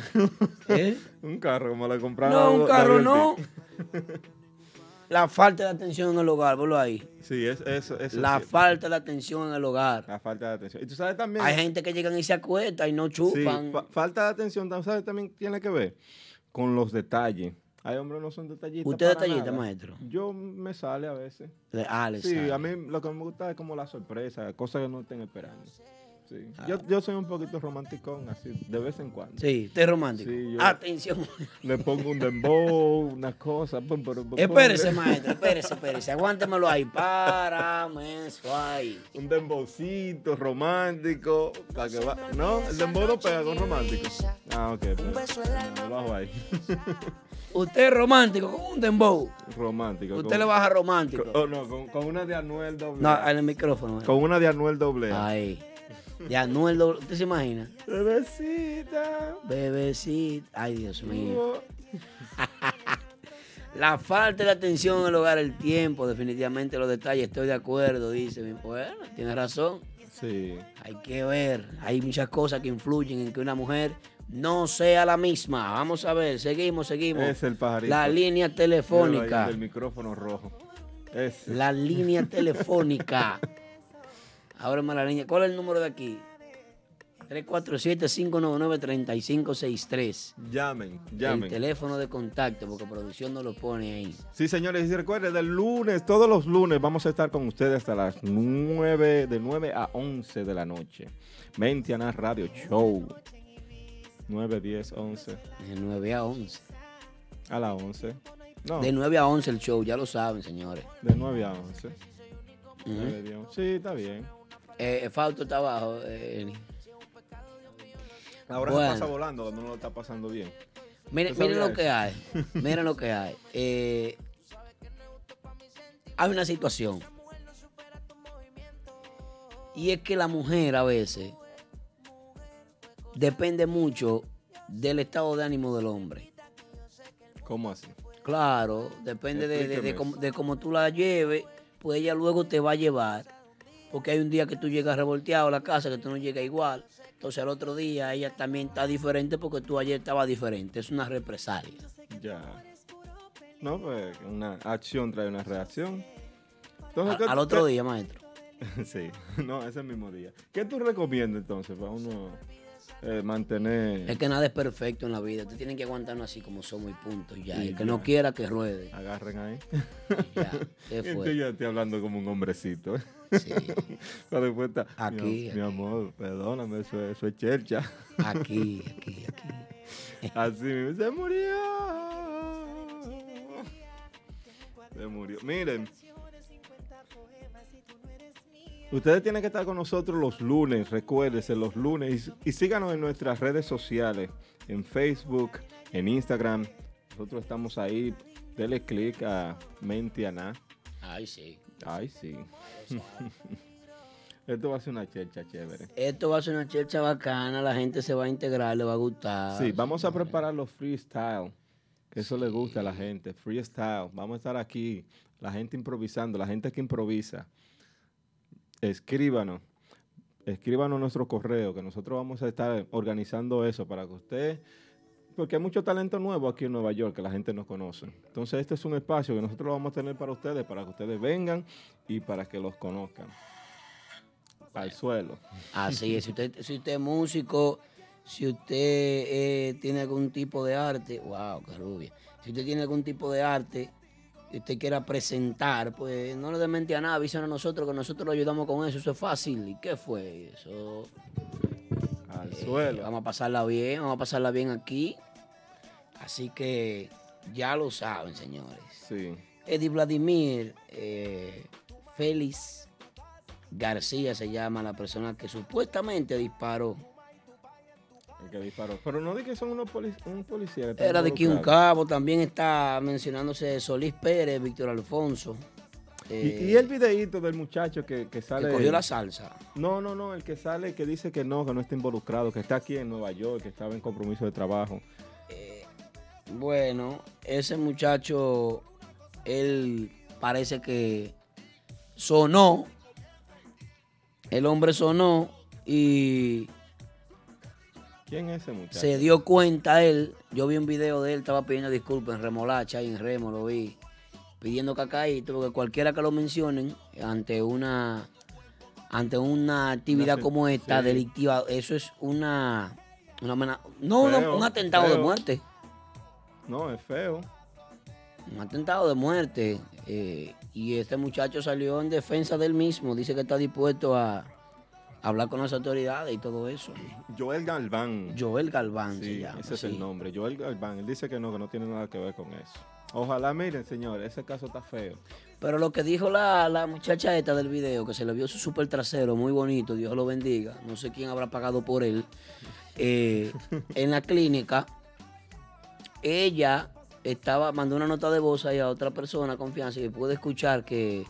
¿eh? un carro como la compraron. No, un carro no. La falta de atención en el hogar, ponlo ahí. Sí, es, eso, eso La sí. falta de atención en el hogar. La falta de atención. Y tú sabes también. Hay gente que llegan y se acuestan y no sí, chupan. fa- falta de atención, ¿sabes? También tiene que ver con los detalles. Hay hombres que no son detallistas. ¿Usted detallista, nada. maestro? Yo me sale a veces. Le- Ah, le Sí, sale. a mí lo que me gusta es como la sorpresa, cosas que no estén esperando. Sí. Ah. Yo, yo soy un poquito romanticón, así, de vez en cuando. Sí, usted es romántico. Sí, yo- Atención. Le pongo un dembow, unas cosas. pum, pum, pum, Espérese, maestro, espérese, espérese. Aguántemelo ahí. Párame eso ahí. Un dembowcito romántico. Para que va... No, el dembow no pega con romántico. Ah, ok. pues, lo bajo ahí. Usted es romántico con un dembow. romántico. Usted con- le baja romántico. con- oh, no, con, con una de Anuel doble. No, en el micrófono. eh. Con una de Anuel doble. A. Ahí. De Anuel, doble- ¿usted se imagina? Bebecita. Bebecita. Ay, Dios mío. La falta de atención en el hogar, el tiempo, definitivamente los detalles, estoy de acuerdo, dice. Bueno, tiene razón. Sí. Hay que ver, hay muchas cosas que influyen en que una mujer no sea la misma. Vamos a ver, seguimos, seguimos. Es el pajarito. La línea telefónica. El micrófono rojo. Ese. La línea telefónica. Ábreme la línea. ¿Cuál es el número de aquí? 347-599-3563. Llamen, El llamen. teléfono de contacto, porque producción no lo pone ahí. Sí, señores, y recuerden, del lunes, todos los lunes vamos a estar con ustedes hasta las 9, de 9 a 11 de la noche. Mentiana Radio Show. 9, 10, 11. De 9 a 11. A las 11. No, De 9 a 11 el show, ya lo saben, señores. de 9 a 11. Ujú. 9, 10, 11. Sí, está bien. Eh, Fausto está abajo. eh. Ahora Bueno. se pasa volando, no lo está pasando bien. Miren, ¿Tú sabías miren lo que hay. Miren lo que hay. Eh, hay una situación. Y es que la mujer a veces depende mucho del estado de ánimo del hombre. ¿Cómo así? Claro, depende de, de- de de cómo tú la lleves, pues ella luego te va a llevar. Porque hay un día que tú llegas revolteado a la casa, que tú no llegas igual. Entonces al otro día ella también está diferente porque tú ayer estabas diferente. Es una represalia. Ya. No, pues una acción trae una reacción. A- Entonces, ¿qué- al otro día, maestro. Sí, no, ese mismo día. ¿Qué tú recomiendas entonces para uno eh, mantener, Es que nada es perfecto en la vida. Tú tienes que aguantarnos así como somos y punto. Ya. Y el que ya. no quiera que ruede. agarren ahí? Ya. ¿Qué Estoy fue? ya estoy hablando como un hombrecito. Sí. Está, Aquí, mi, aquí. mi amor, perdóname, eso, es- eso es chercha. Aquí, aquí, aquí. Así mismo, se murió. Se murió. Miren. Ustedes tienen que estar con nosotros los lunes, recuérdense, los lunes. Y, y síganos en nuestras redes sociales, en Facebook, en Instagram. Nosotros estamos ahí. Dele click a Mentiana. Ay, sí. Ay, sí. Esto va a ser una chercha chévere. Esto va a ser una chercha bacana. La gente se va a integrar, le va a gustar. Sí, vamos a preparar los freestyle. Que eso le gusta a la gente. Freestyle. Vamos a estar aquí. La gente improvisando. La gente que improvisa. Escríbanos. Escríbanos nuestro correo. Que nosotros vamos a estar organizando eso para que usted. Porque hay mucho talento nuevo aquí en Nueva York que la gente no conoce. Entonces, este es un espacio que nosotros vamos a tener para ustedes, para que ustedes vengan y para que los conozcan. Al suelo. Así es. Si usted, es músico, si usted eh, tiene algún tipo de arte, wow, qué rubia. Si usted tiene algún tipo de arte y usted quiera presentar, pues no le dé mente a nada, avísanos a nosotros que nosotros lo ayudamos con eso. Eso es fácil. ¿Y qué fue? Eso. Al eh, suelo. Vamos a pasarla bien, vamos a pasarla bien aquí. Así que ya lo saben, señores. Sí. Eddie Vladimir eh, Félix García se llama la persona que supuestamente disparó. El que disparó. Pero no di que son unos polic un policía. que Era de aquí un cabo, también está mencionándose Solís Pérez, Víctor Alfonso. Y, eh, y el videíto del muchacho que, que que sale. cogió la salsa. No, no, no, el que sale que dice que no, que no está involucrado, que está aquí en Nueva York, que estaba en compromiso de trabajo. Bueno, ese muchacho, él parece que sonó. El hombre sonó y ¿Quién es ese muchacho? se dio cuenta él. Yo vi un video de él, estaba pidiendo disculpas en Remolacha y en Remo, lo vi. Pidiendo cacaíto, porque cualquiera que lo mencionen ante una ante una actividad como esta, sí. delictiva, eso es una, una no una- un atentado de muerte. No, es feo. Un atentado de muerte. eh, y este muchacho salió en defensa del mismo. Dice que está dispuesto a hablar con las autoridades y todo eso. Joel Galván. Joel Galván se Sí, llama. ese es el nombre, Joel Galván. Él dice que no, que no tiene nada que ver con eso. Ojalá, miren, señores, ese caso está feo. Pero lo que dijo la, la muchacha esta del video, que se le vio su súper trasero, muy bonito, Dios lo bendiga. No sé quién habrá pagado por él. eh, en la clínica, ella estaba, mandó una nota de voz ahí a otra persona, confianza, y pude escuchar que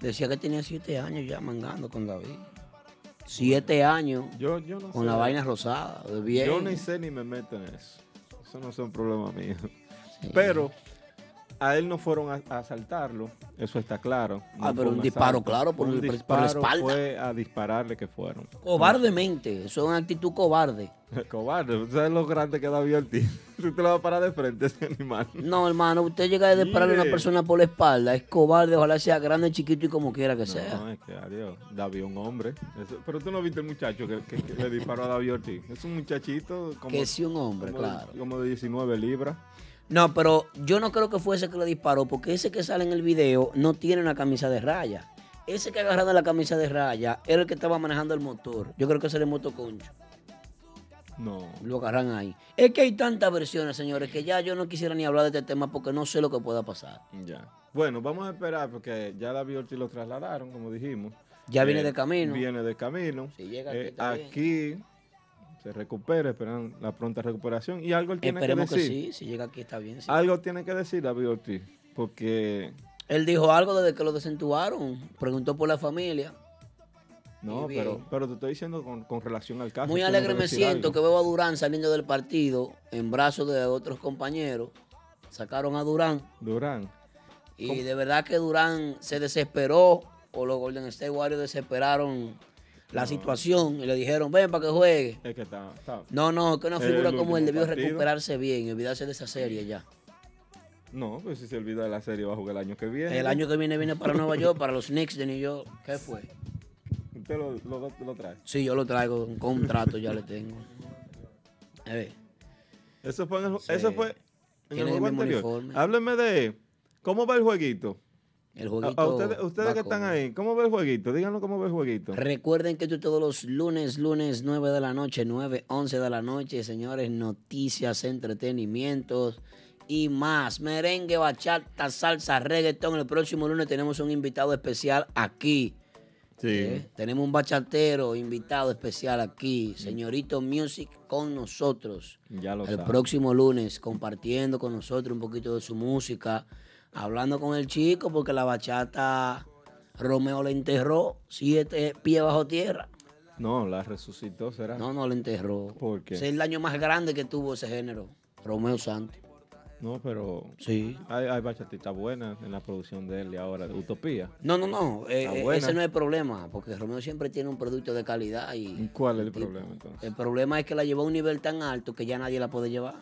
decía que tenía siete años ya mangando con David. Siete años Yo, yo no con sé. la vaina rosada. de Bien. Yo ni sé ni me meto en eso. Eso no es un problema mío. Pero a él no fueron a, a asaltarlo, eso está claro. Ah, pero un disparo, asalto. claro, por un por la espalda. fue a dispararle que fueron. Cobardemente, eso es una actitud cobarde. Cobarde, ¿tú sabes lo grande que Ortiz? Tú te lo vas a parar de frente ese animal. No, hermano, usted llega a dispararle a una persona por la espalda, es cobarde, ojalá sea grande, chiquito y como quiera que sea. No, es que adiós. David un hombre. Eso- pero tú no viste el muchacho que, que- que le disparó a David Ortiz. Es un muchachito como, que sí un hombre, como claro. como de 19 libras. No, pero yo no creo que fue ese que le disparó, porque ese que sale en el video no tiene una camisa de raya. Ese que agarrado la camisa de raya era el que estaba manejando el motor. Yo creo que ese era el motoconcho. No. Lo agarran ahí. Es que hay tantas versiones, señores, que ya yo no quisiera ni hablar de este tema porque no sé lo que pueda pasar. Ya. Bueno, vamos a esperar porque ya David Ortiz lo trasladaron, como dijimos. Ya viene Eh, de camino. Viene de camino. Si llega aquí, Eh, aquí se recupera, esperan la pronta recuperación. Y algo él tiene que Esperemos que, decir. sí, si llega aquí está bien. sí. Algo tiene que decir David Ortiz. Porque, Él dijo algo desde que lo desentubaron, preguntó por la familia. no, pero, pero te estoy diciendo con, con relación al caso. Muy alegre que me siento algo. que veo a Durán saliendo del partido en brazos de otros compañeros. Sacaron a Durán Durán. y de verdad que Durán se desesperó o los Golden State Warriors desesperaron la situación y le dijeron, ven para que juegue. Es que está. está- No, no, que una El figura como él debió partido. recuperarse bien y olvidarse de esa serie ya. No, pues si se olvida de la serie, va a jugar el año que viene. El año que viene viene para Nueva York, para los Knicks de New York. ¿Qué fue? Usted lo, lo, lo trae. Sí, yo lo traigo, un contrato ya le tengo. A ver. Eso fue en el, Sí. eso fue en el juego anterior. uniforme. Hábleme de cómo va el jueguito. El jueguito. a ustedes ustedes que están ahí, ¿cómo va el jueguito? Díganos cómo va el jueguito. Recuerden que tú todos los lunes, lunes 9 de la noche, 9, 11 de la noche, señores, noticias, entretenimientos y más. Merengue, bachata, salsa, reggaetón. El próximo lunes tenemos un invitado especial aquí. Sí. ¿eh? Tenemos un bachatero invitado especial aquí, señorito Music con nosotros. Ya lo el próximo lunes compartiendo con nosotros un poquito de su música, hablando con el chico porque la bachata Romeo le enterró siete pies bajo tierra. No, la resucitó, será. No, no le enterró. ¿Por qué? Ese es el daño más grande que tuvo ese género, Romeo Santos. No, pero Sí. hay, hay bachatitas buenas en la producción de él y ahora, de Utopía. No, no, no, eh, eh, ese no es el problema, porque Romeo siempre tiene un producto de calidad y ¿Y ¿Cuál es el problema entonces? el problema es que la llevó a un nivel tan alto que ya nadie la puede llevar.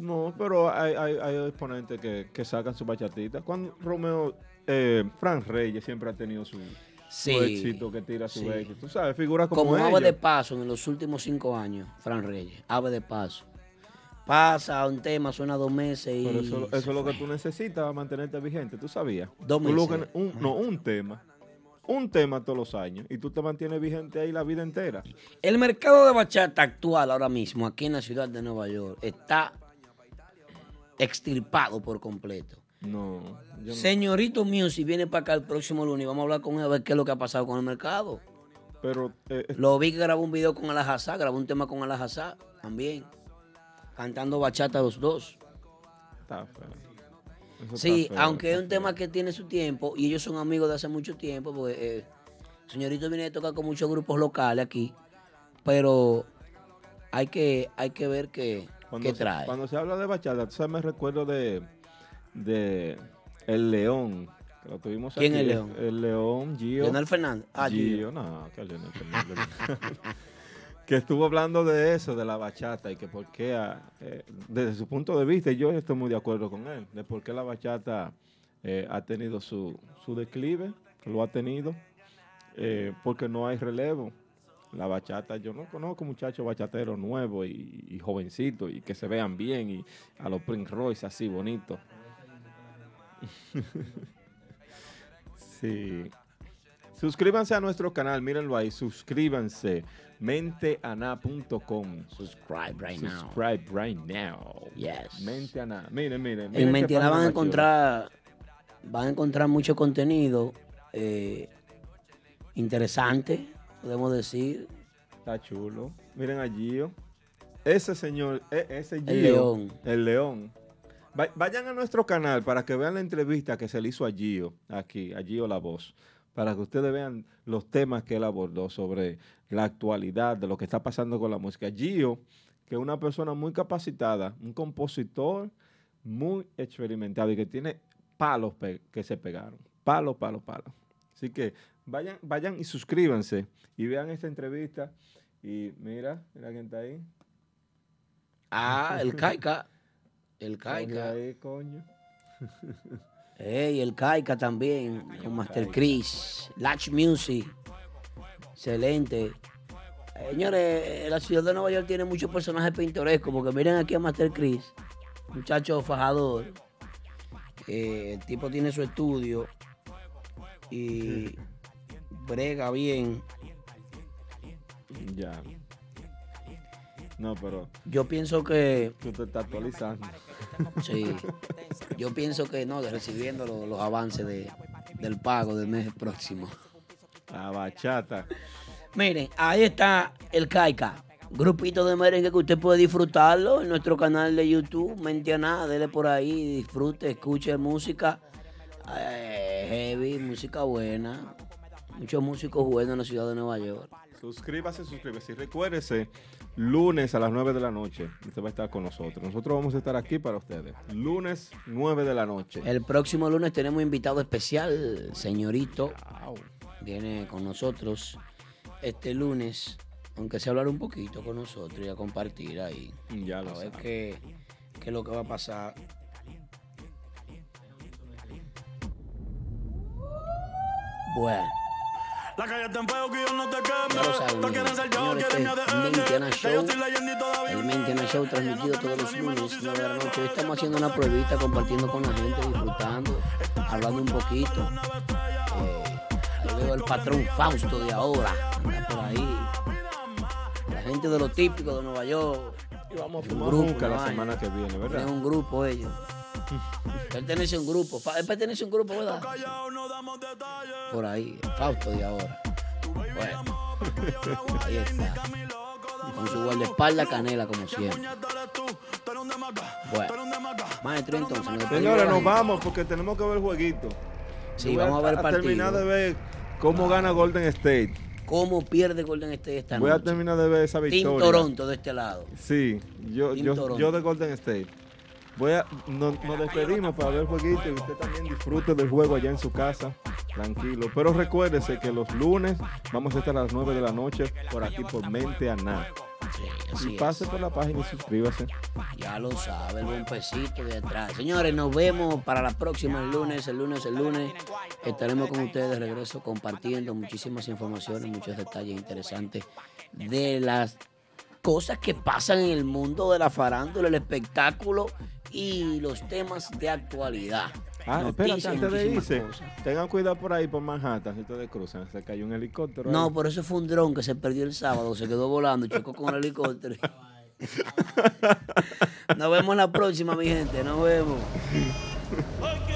No, pero hay, hay, hay exponentes que, que sacan su bachatita. Cuando Romeo, eh, Fran Reyes siempre ha tenido su, Sí, su éxito que tira su sí. éxito. Tú sabes, figuras como, Como ave de paso en los últimos cinco años, Fran Reyes, ave de paso. Pasa un tema, suena dos meses y. Pero eso, es lo que tú necesitas para mantenerte vigente, ¿tú sabías? Dos meses. un- no, un tema. Un tema todos los años. Y tú te mantienes vigente ahí la vida entera. El mercado de bachata actual ahora mismo, aquí en la ciudad de Nueva York, está extirpado por completo. No, no. Señorito Music viene para acá el próximo lunes vamos a hablar con él a ver qué es lo que ha pasado con el mercado. Pero eh, eh, Lo vi que grabó un video con Alajazá, grabó un tema con Alajazá también, cantando bachata los dos. está feo. Eso Sí, está feo, aunque es un feo. tema que tiene su tiempo y ellos son amigos de hace mucho tiempo, porque eh, señorito viene a tocar con muchos grupos locales aquí, pero hay que, hay que ver qué, Cuando qué se- trae. Cuando se habla de bachata, tú sabes, me recuerdo de, de El León. Que lo tuvimos ¿Quién aquí, es León? El León, Gio. Leonel Fernández. Ah, Gio. Gio, no, que Leonel Fernández. que estuvo hablando de eso, de la bachata, y que por qué, ah, eh, desde su punto de vista, yo estoy muy de acuerdo con él, de por qué la bachata eh, ha tenido su, su declive, lo ha tenido, eh, porque no hay relevo. La bachata, yo no conozco muchachos bachateros nuevos y, y jovencitos y que se vean bien y a los Prince Royce así bonitos. sí. Suscríbanse a nuestro canal, mírenlo ahí, suscríbanse. Menteana.com. Subscribe right now. Subscribe right now. Yes. Menteana. Miren, miren. miren En página van a encontrar, van a encontrar mucho contenido eh, interesante, podemos decir. Está chulo. Miren a Gio. Ese señor, e- ese Gio. El león. El león. Va- Vayan a nuestro canal para que vean la entrevista que se le hizo a Gio, aquí, a Gio La Voz, para que ustedes vean los temas que él abordó sobre la actualidad, de lo que está pasando con la música. Gio, que es una persona muy capacitada, un compositor muy experimentado y que tiene palos que se pegaron. Palos, palos, palos. Así que vayan, vayan y suscríbanse y vean esta entrevista. Y mira, mira quién está ahí. Ah, el Caica. El Caica. ahí, coño. Ey, el Caica también. Con Master Chris. Latch Music. Excelente. Señores, la ciudad de Nueva York tiene muchos personajes pintorescos. Porque miren aquí a Master Chris. Muchacho fajador. Eh, el tipo tiene su estudio. Y brega bien. Ya. No, pero Yo pienso que tú te estás actualizando. Sí. Yo pienso que no, de recibiendo lo- los avances de- del pago del mes próximo. La bachata. Miren, ahí está el Caica. Grupito de merengue que usted puede disfrutarlo en nuestro canal de YouTube. Mente a nada, dele por ahí, disfrute, escuche música eh, heavy, música buena. Muchos músicos buenos en la ciudad de Nueva York. Suscríbase, suscríbase. Y recuérdese, lunes a las 9 de la noche, usted va a estar con nosotros. Nosotros vamos a estar aquí para ustedes. Lunes, 9 de la noche. El próximo lunes tenemos invitado especial, señorito. Viene con nosotros este lunes, aunque sea hablar un poquito con nosotros y a compartir ahí. Ya lo A ver qué, qué es lo que va a pasar. Bueno, La calle está en fuego que yo no te queme. saben. Tú quieres ser yo, quieres mi este es ADN. Show. yo soy leyenda y todavía El un Mentiana Show transmitido todos los lunes, 9 de la noche. Hoy estamos haciendo una pruebita, compartiendo con la gente, disfrutando, hablando un poquito. Eh, yo veo el patrón Fausto de ahora, anda por ahí. La gente de lo típico de Nueva York. Y vamos a Un fumar grupo, nunca la semana que viene, ¿verdad? un grupo ellos. Pertenece a un grupo. Él pertenece a un grupo, ¿verdad? Por ahí, el Fausto de ahora. Bueno, ahí está. Con su guardaespaldas canela, como siempre. Bueno, maestro, entonces, nos Señores, nos vamos porque tenemos que ver el jueguito. Sí, vamos a ver el partido. terminar de ver cómo gana Golden State. ¿Cómo pierde Golden State esta Voy a noche? terminar de ver esa Team victoria. Toronto de este lado. Sí, yo, Team yo, yo de Golden State. Voy a, no- nos despedimos para ver el jueguito y usted también disfrute del juego allá en su casa, tranquilo. Pero recuérdese que los lunes vamos a estar a las 9 de la noche por aquí por Mente a Nada. Sí, Y pase es. por la página y suscríbase. Ya lo sabe, el buen pesito de atrás. Señores, nos vemos para la próxima el lunes, el lunes, el lunes. Estaremos con ustedes de regreso compartiendo muchísimas informaciones, muchos detalles interesantes de las cosas que pasan en el mundo de la farándula, el espectáculo y los temas de actualidad. Ah, espérate, antes de irse, cosas. tengan cuidado por ahí por Manhattan, si ustedes cruzan, se cayó un helicóptero. No, ahí. por eso fue un dron que se perdió el sábado, se quedó volando, chocó con el helicóptero. Nos vemos la próxima, mi gente. Nos vemos.